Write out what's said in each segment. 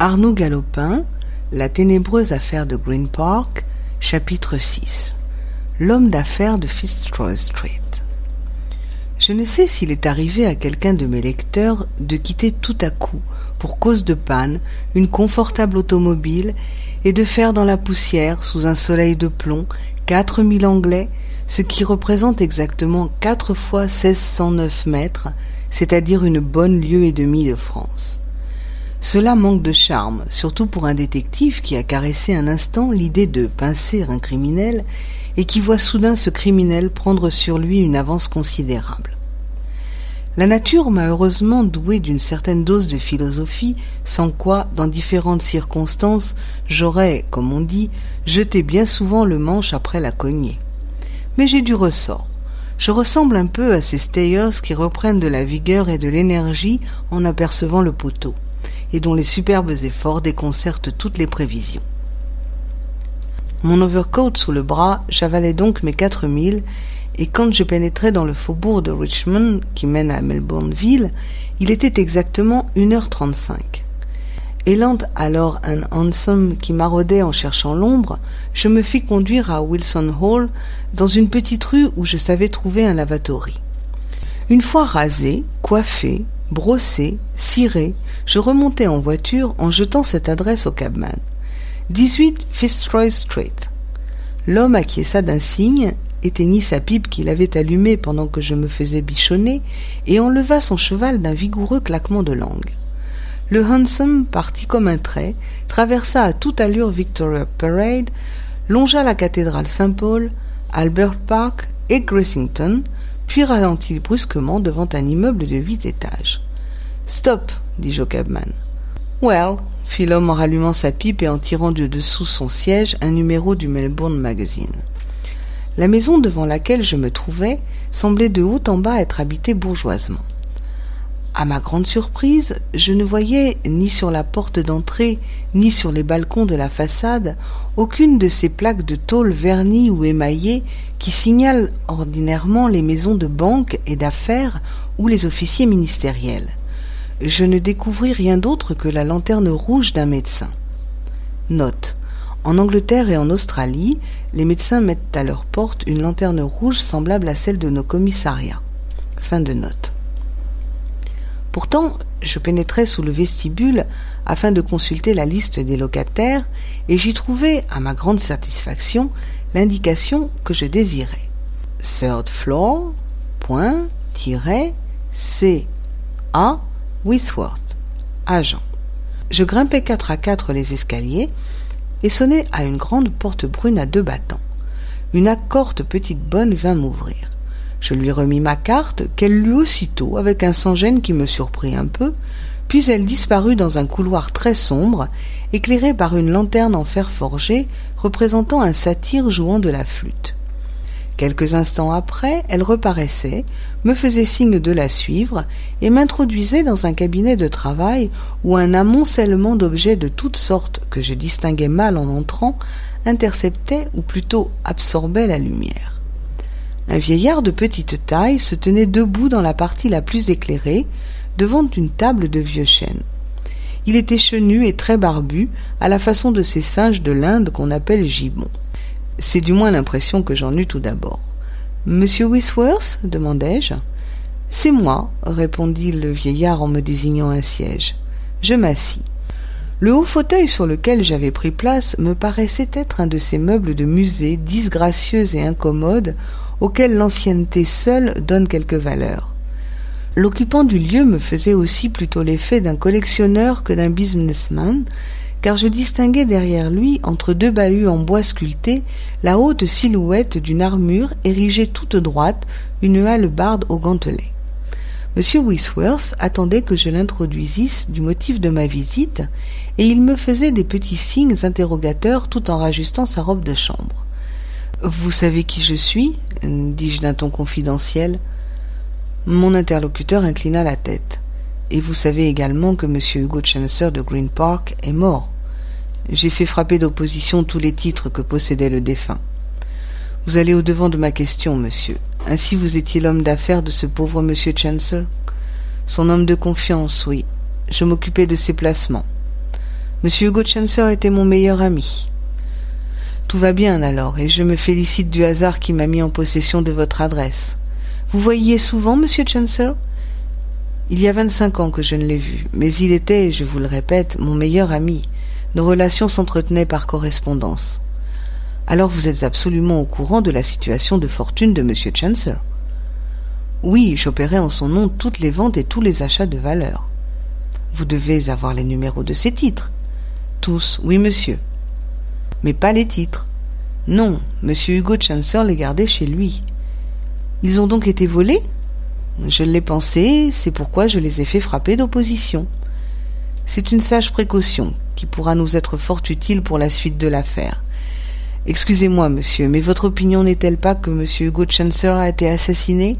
Arnaud Galopin, La ténébreuse affaire de Green Park, chapitre 6 L'homme d'affaires de Fitzroy Street. Je ne sais s'il est arrivé à quelqu'un de mes lecteurs de quitter tout à coup, pour cause de panne, une confortable automobile et de faire dans la poussière, sous un soleil de plomb, quatre mille Anglais, ce qui représente exactement quatre fois seize cent neuf mètres, c'est-à-dire une bonne lieue et demie de France. Cela manque de charme, surtout pour un détective qui a caressé un instant l'idée de pincer un criminel et qui voit soudain ce criminel prendre sur lui une avance considérable. La nature m'a heureusement doué d'une certaine dose de philosophie, sans quoi, dans différentes circonstances, j'aurais, comme on dit, jeté bien souvent le manche après la cognée. Mais j'ai du ressort. Je ressemble un peu à ces stayers qui reprennent de la vigueur et de l'énergie en apercevant le poteau, et dont les superbes efforts déconcertent toutes les prévisions. Mon overcoat sous le bras, j'avalais donc mes quatre milles et quand je pénétrai dans le faubourg de Richmond qui mène à Melbourneville, il était exactement une heure trente-cinq. Ayant alors un hansom qui maraudait en cherchant l'ombre, je me fis conduire à Wilson Hall, dans une petite rue où je savais trouver un lavatory. Une fois rasé, coiffé, brossé, ciré, je remontai en voiture en jetant cette adresse au cabman. 18 Fitzroy Street. L'homme acquiesça d'un signe éteignit sa pipe qu'il avait allumée pendant que je me faisais bichonner, et enleva son cheval d'un vigoureux claquement de langue. Le hansom partit comme un trait, traversa à toute allure Victoria Parade, longea la cathédrale Saint-Paul, Albert Park et puis ralentit brusquement devant un immeuble de huit étages. Stop, dis-je au cabman. Well, fit l'homme en rallumant sa pipe et en tirant de dessous son siège un numéro du Melbourne Magazine. La maison devant laquelle je me trouvais semblait de haut en bas être habitée bourgeoisement. À ma grande surprise, je ne voyais ni sur la porte d'entrée, ni sur les balcons de la façade, aucune de ces plaques de tôle vernies ou émaillées qui signalent ordinairement les maisons de banque et d'affaires ou les officiers ministériels. Je ne découvris rien d'autre que la lanterne rouge d'un médecin. En Angleterre et en Australie, les médecins mettent à leur porte une lanterne rouge semblable à celle de nos commissariats. Pourtant, je pénétrai sous le vestibule afin de consulter la liste des locataires et j'y trouvai, à ma grande satisfaction, l'indication que je désirais. Third floor, point, C, A, agent. Je grimpai quatre à quatre les escaliers et sonnai à une grande porte brune à deux battants. Une accorte petite bonne vint m'ouvrir. Je lui remis ma carte, qu'elle lut aussitôt avec un sans-gêne qui me surprit un peu, puis elle disparut dans un couloir très sombre, éclairé par une lanterne en fer forgé représentant un satyre jouant de la flûte. Quelques instants après, elle reparaissait, me faisait signe de la suivre et m'introduisait dans un cabinet de travail où un amoncellement d'objets de toutes sortes que je distinguais mal en entrant interceptait ou plutôt absorbait la lumière. Un vieillard de petite taille se tenait debout dans la partie la plus éclairée, devant une table de vieux chêne. Il était chenu et très barbu, à la façon de ces singes de l'Inde qu'on appelle gibbons. C'est du moins l'impression que j'en eus tout d'abord. Monsieur Wisworth demandai-je. C'est moi, répondit le vieillard en me désignant un siège. Je m'assis. Le haut fauteuil sur lequel j'avais pris place me paraissait être un de ces meubles de musée disgracieux et incommodes auxquels l'ancienneté seule donne quelque valeur. L'occupant du lieu me faisait aussi plutôt l'effet d'un collectionneur que d'un businessman, car je distinguais derrière lui, entre deux bahuts en bois sculpté, la haute silhouette d'une armure érigée toute droite, une hallebarde au gantelet. M. Wisworth attendait que je l'introduisisse du motif de ma visite, et il me faisait des petits signes interrogateurs tout en rajustant sa robe de chambre. Vous savez qui je suis dis-je d'un ton confidentiel. Mon interlocuteur inclina la tête. Et vous savez également que M. Hugo Chancer de Green Park est mort. J'ai fait frapper d'opposition tous les titres que possédait le défunt. Vous allez au-devant de ma question, monsieur. Ainsi vous étiez l'homme d'affaires de ce pauvre M. Chancellor? Son homme de confiance, oui. Je m'occupais de ses placements. Monsieur Hugo Chancer était mon meilleur ami. Tout va bien alors, et je me félicite du hasard qui m'a mis en possession de votre adresse. Vous voyiez souvent Monsieur Chancer Il y a vingt-cinq ans que je ne l'ai vu, mais il était, je vous le répète, mon meilleur ami. Nos relations s'entretenaient par correspondance. Alors vous êtes absolument au courant de la situation de fortune de Monsieur Chancer Oui, j'opérais en son nom toutes les ventes et tous les achats de valeur. Vous devez avoir les numéros de ces titres. Tous, oui, monsieur. Mais pas les titres. Non, monsieur Hugo Chancer les gardait chez lui. Ils ont donc été volés? Je l'ai pensé, c'est pourquoi je les ai fait frapper d'opposition. C'est une sage précaution qui pourra nous être fort utile pour la suite de l'affaire. Excusez-moi, monsieur, mais votre opinion n'est-elle pas que monsieur Hugo Chancer a été assassiné?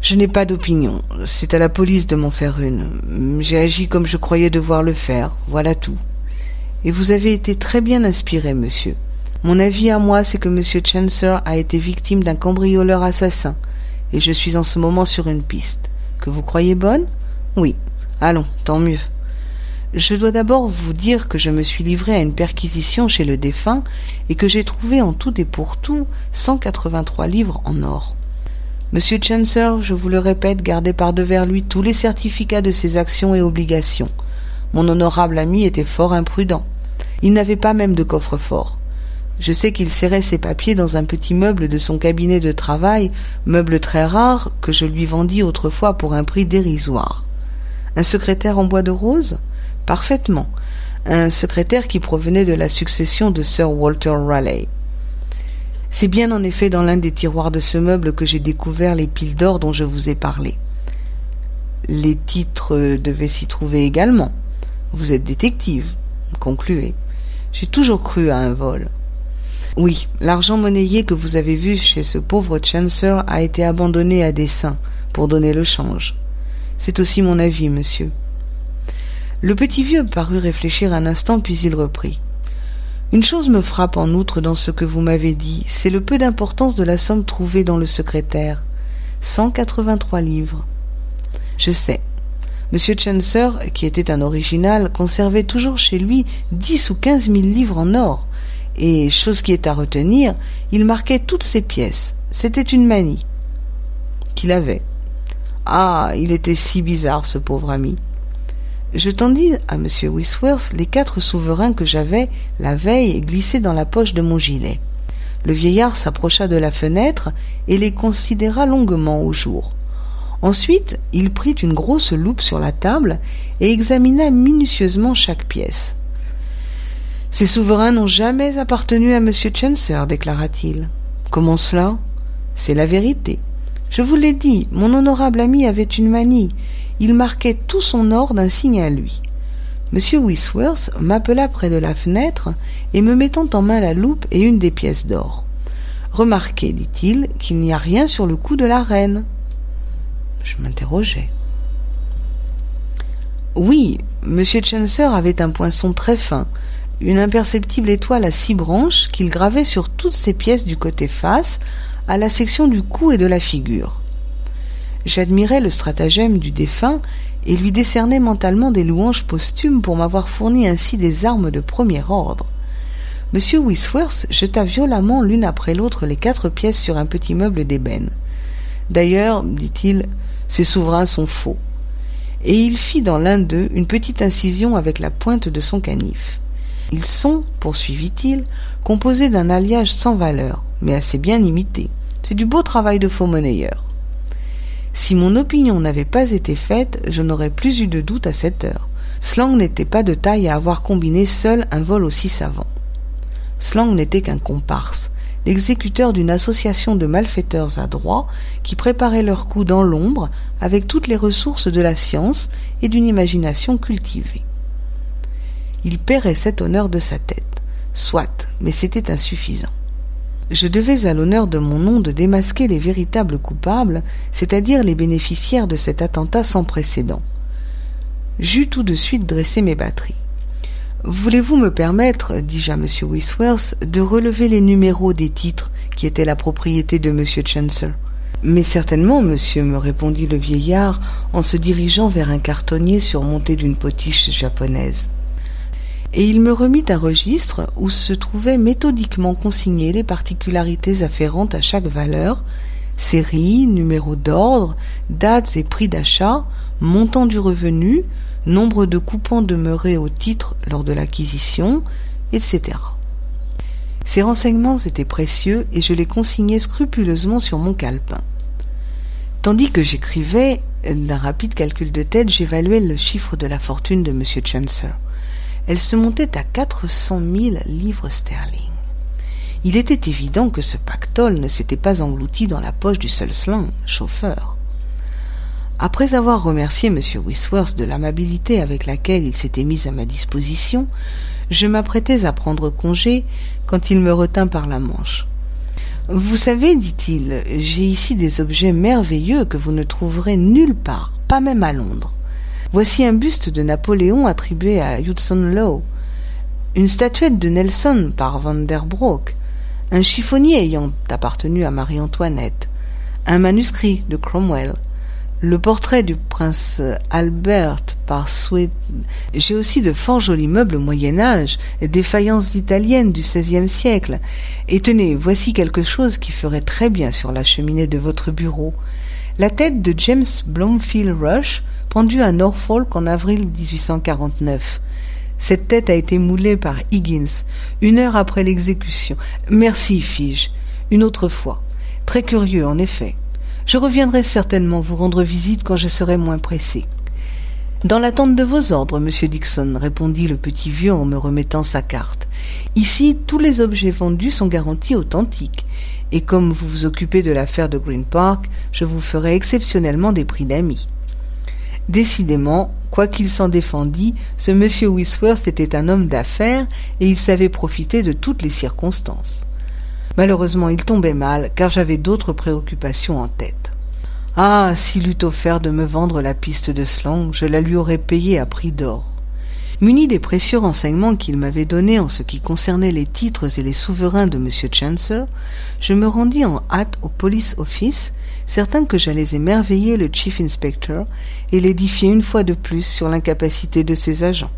Je n'ai pas d'opinion. C'est à la police de m'en faire une. J'ai agi comme je croyais devoir le faire. Voilà tout. Et vous avez été très bien inspiré, monsieur. Mon avis à moi, c'est que monsieur Chancer a été victime d'un cambrioleur assassin, et je suis en ce moment sur une piste. Que vous croyez bonne? Oui. Allons, tant mieux. Je dois d'abord vous dire que je me suis livré à une perquisition chez le défunt et que j'ai trouvé en tout et pour tout cent quatre-vingt-trois livres en or. Monsieur Chancer, je vous le répète, gardait par devers lui tous les certificats de ses actions et obligations. Mon honorable ami était fort imprudent. Il n'avait pas même de coffre-fort. Je sais qu'il serrait ses papiers dans un petit meuble de son cabinet de travail, meuble très rare que je lui vendis autrefois pour un prix dérisoire. Un secrétaire en bois de rose? Parfaitement. Un secrétaire qui provenait de la succession de Sir Walter Raleigh. C'est bien en effet dans l'un des tiroirs de ce meuble que j'ai découvert les piles d'or dont je vous ai parlé. Les titres devaient s'y trouver également. Vous êtes détective. Concluez. J'ai toujours cru à un vol. Oui, l'argent monnayé que vous avez vu chez ce pauvre Chancer a été abandonné à dessein pour donner le change. C'est aussi mon avis, monsieur. Le petit vieux parut réfléchir un instant, puis il reprit. Une chose me frappe en outre dans ce que vous m'avez dit, c'est le peu d'importance de la somme trouvée dans le secrétaire. Cent quatre-vingt-trois livres. Je sais. Monsieur Chancer, qui était un original, conservait toujours chez lui dix ou quinze mille livres en or. Et, chose qui est à retenir, il marquait toutes ses pièces. C'était une manie. Qu'il avait. Ah, il était si bizarre, ce pauvre ami. Je tendis à M. Wisworth les quatre souverains que j'avais, la veille, glissés dans la poche de mon gilet. Le vieillard s'approcha de la fenêtre et les considéra longuement au jour. Ensuite, il prit une grosse loupe sur la table et examina minutieusement chaque pièce. Ces souverains n'ont jamais appartenu à M. Chancer, déclara-t-il. Comment cela? C'est la vérité. Je vous l'ai dit, mon honorable ami avait une manie il marquait tout son or d'un signe à lui. M. Wisworth m'appela près de la fenêtre et me mettant en main la loupe et une des pièces d'or. Remarquez, dit-il, qu'il n'y a rien sur le cou de la reine. Je m'interrogeai. Oui, M. Chancer avait un poinçon très fin, une imperceptible étoile à six branches qu'il gravait sur toutes ses pièces du côté face, à la section du cou et de la figure. J'admirais le stratagème du défunt et lui décernais mentalement des louanges posthumes pour m'avoir fourni ainsi des armes de premier ordre. M. Wisworth jeta violemment l'une après l'autre les quatre pièces sur un petit meuble d'ébène. D'ailleurs, dit-il, ces souverains sont faux. Et il fit dans l'un d'eux une petite incision avec la pointe de son canif. Ils sont, poursuivit-il, composés d'un alliage sans valeur, mais assez bien imité. C'est du beau travail de faux monnayeur. Si mon opinion n'avait pas été faite, je n'aurais plus eu de doute à cette heure. Slang n'était pas de taille à avoir combiné seul un vol aussi savant. Slang n'était qu'un comparse, l'exécuteur d'une association de malfaiteurs adroits qui préparaient leur coup dans l'ombre avec toutes les ressources de la science et d'une imagination cultivée. Il paierait cet honneur de sa tête. Soit, mais c'était insuffisant je devais à l'honneur de mon nom de démasquer les véritables coupables, c'est-à-dire les bénéficiaires de cet attentat sans précédent. J'eus tout de suite dressé mes batteries. Voulez-vous me permettre, dis-je à M. Wisworth, de relever les numéros des titres qui étaient la propriété de M. Chancellor? Mais certainement, monsieur, me répondit le vieillard en se dirigeant vers un cartonnier surmonté d'une potiche japonaise. et il me remit un registre où se trouvaient méthodiquement consignées les particularités afférentes à chaque valeur, série, numéro d'ordre, dates et prix d'achat, montant du revenu, nombre de coupons demeurés au titre lors de l'acquisition, etc. Ces renseignements étaient précieux et je les consignais scrupuleusement sur mon calepin. Tandis que j'écrivais, d'un rapide calcul de tête, j'évaluais le chiffre de la fortune de M. Chancer. Elle se montait à quatre cent mille livres sterling. Il était évident que ce pactole ne s'était pas englouti dans la poche du seul chauffeur. Après avoir remercié M. Wisworth de l'amabilité avec laquelle il s'était mis à ma disposition, je m'apprêtais à prendre congé quand il me retint par la manche. Vous savez, dit-il, j'ai ici des objets merveilleux que vous ne trouverez nulle part, pas même à Londres. Voici un buste de Napoléon attribué à Hudson Lowe, une statuette de Nelson par un chiffonnier ayant appartenu à Marie-Antoinette, un manuscrit de Cromwell, le portrait du prince Albert par Sweet. J'ai aussi de fort jolis meubles au Moyen Âge, des faïences italiennes du XVIe siècle. Et tenez, voici quelque chose qui ferait très bien sur la cheminée de votre bureau. La tête de James Blomfield Rush, pendue à Norfolk en avril 1849. Cette tête a été moulée par Higgins, une heure après l'exécution. Merci, fis-je. Une autre fois. Très curieux, en effet. Je reviendrai certainement vous rendre visite quand je serai moins pressé. Dans l'attente de vos ordres, monsieur Dixon, répondit le petit vieux en me remettant sa carte. Ici, tous les objets vendus sont garantis authentiques, et comme vous vous occupez de l'affaire de Green Park, je vous ferai exceptionnellement des prix d'amis. Décidément, quoi qu'il s'en défendît, ce monsieur Wisworth était un homme d'affaires, et il savait profiter de toutes les circonstances. Malheureusement, il tombait mal, car j'avais d'autres préoccupations en tête. Ah, s'il eût offert de me vendre la piste de Slong, je la lui aurais payée à prix d'or. Muni des précieux renseignements qu'il m'avait donnés en ce qui concernait les titres et les souverains de M. Chancer, je me rendis en hâte au police office, certain que j'allais émerveiller le chief inspector et l'édifier une fois de plus sur l'incapacité de ses agents.